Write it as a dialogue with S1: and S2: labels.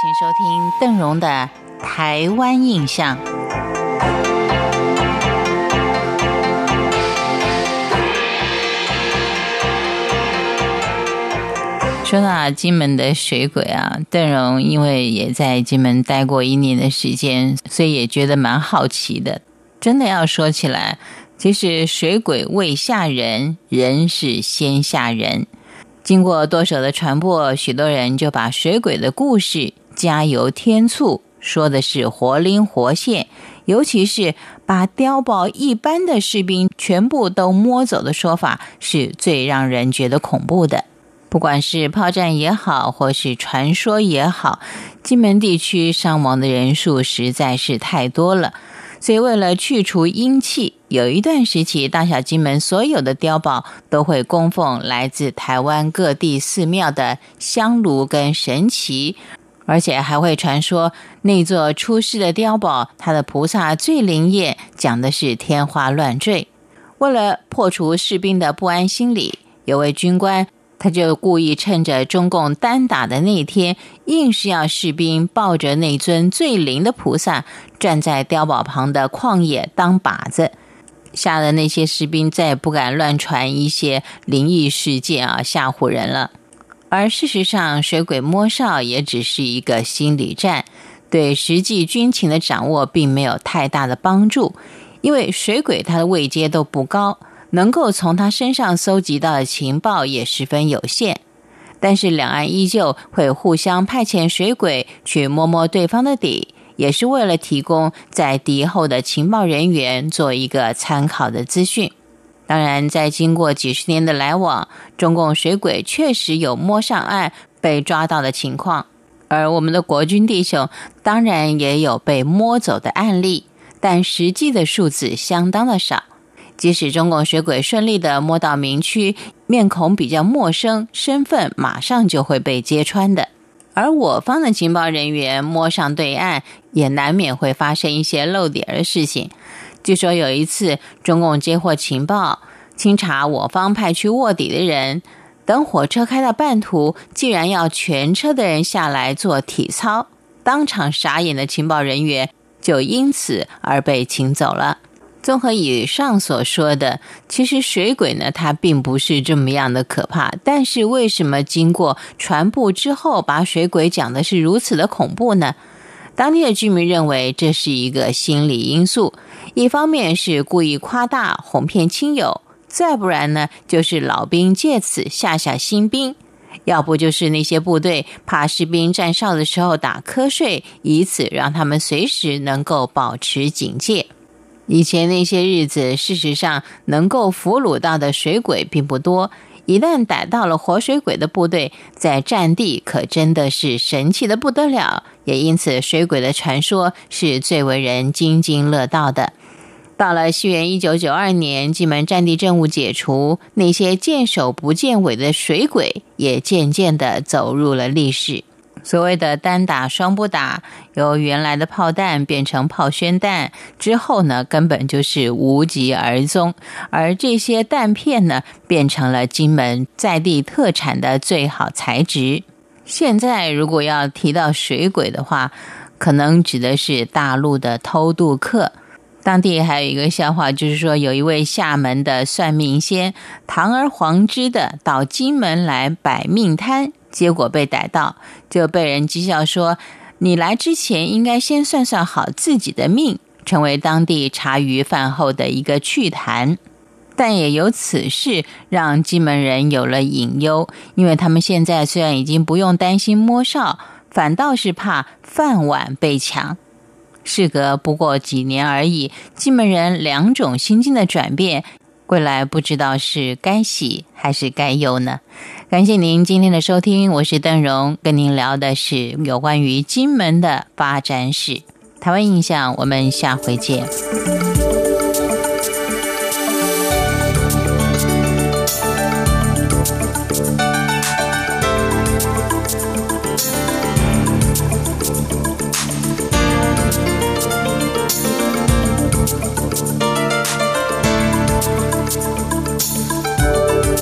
S1: 请收听邓荣的《台湾印象》。说到金门的水鬼啊，邓荣因为也在金门待过一年的时间，所以也觉得蛮好奇的。真的要说起来，其实水鬼未吓人，人是先吓人。经过多手的传播，许多人就把水鬼的故事加油添醋，说的是活灵活现。尤其是把碉堡一般的士兵全部都摸走的说法，是最让人觉得恐怖的。不管是炮战也好，或是传说也好，金门地区伤亡的人数实在是太多了。所以，为了去除阴气，有一段时期，大小金门所有的碉堡都会供奉来自台湾各地寺庙的香炉跟神旗，而且还会传说那座出世的碉堡，它的菩萨最灵验，讲的是天花乱坠。为了破除士兵的不安心理，有位军官。他就故意趁着中共单打的那天，硬是要士兵抱着那尊最灵的菩萨，站在碉堡旁的旷野当靶子，吓得那些士兵再也不敢乱传一些灵异事件啊，吓唬人了。而事实上，水鬼摸哨也只是一个心理战，对实际军情的掌握并没有太大的帮助，因为水鬼他的位阶都不高。能够从他身上搜集到的情报也十分有限，但是两岸依旧会互相派遣水鬼去摸摸对方的底，也是为了提供在敌后的情报人员做一个参考的资讯。当然，在经过几十年的来往，中共水鬼确实有摸上岸被抓到的情况，而我们的国军弟兄当然也有被摸走的案例，但实际的数字相当的少。即使中共水鬼顺利的摸到民区，面孔比较陌生，身份马上就会被揭穿的。而我方的情报人员摸上对岸，也难免会发生一些漏点的事情。据说有一次，中共接获情报，清查我方派去卧底的人，等火车开到半途，竟然要全车的人下来做体操，当场傻眼的情报人员就因此而被请走了。综合以上所说的，其实水鬼呢，它并不是这么样的可怕。但是为什么经过传播之后，把水鬼讲的是如此的恐怖呢？当地的居民认为这是一个心理因素，一方面是故意夸大哄骗亲友，再不然呢，就是老兵借此吓吓新兵，要不就是那些部队怕士兵站哨的时候打瞌睡，以此让他们随时能够保持警戒。以前那些日子，事实上能够俘虏到的水鬼并不多。一旦逮到了活水鬼的部队，在战地可真的是神气的不得了。也因此，水鬼的传说是最为人津津乐道的。到了西元一九九二年，金门战地政务解除，那些见首不见尾的水鬼也渐渐的走入了历史。所谓的单打双不打，由原来的炮弹变成炮宣弹之后呢，根本就是无疾而终。而这些弹片呢，变成了金门在地特产的最好材质。现在如果要提到水鬼的话，可能指的是大陆的偷渡客。当地还有一个笑话，就是说有一位厦门的算命仙，堂而皇之的到金门来摆命摊。结果被逮到，就被人讥笑说：“你来之前应该先算算好自己的命。”成为当地茶余饭后的一个趣谈。但也由此事让金门人有了隐忧，因为他们现在虽然已经不用担心摸哨，反倒是怕饭碗被抢。事隔不过几年而已，金门人两种心境的转变。未来不知道是该喜还是该忧呢？感谢您今天的收听，我是邓荣，跟您聊的是有关于金门的发展史、台湾印象。我们下回见。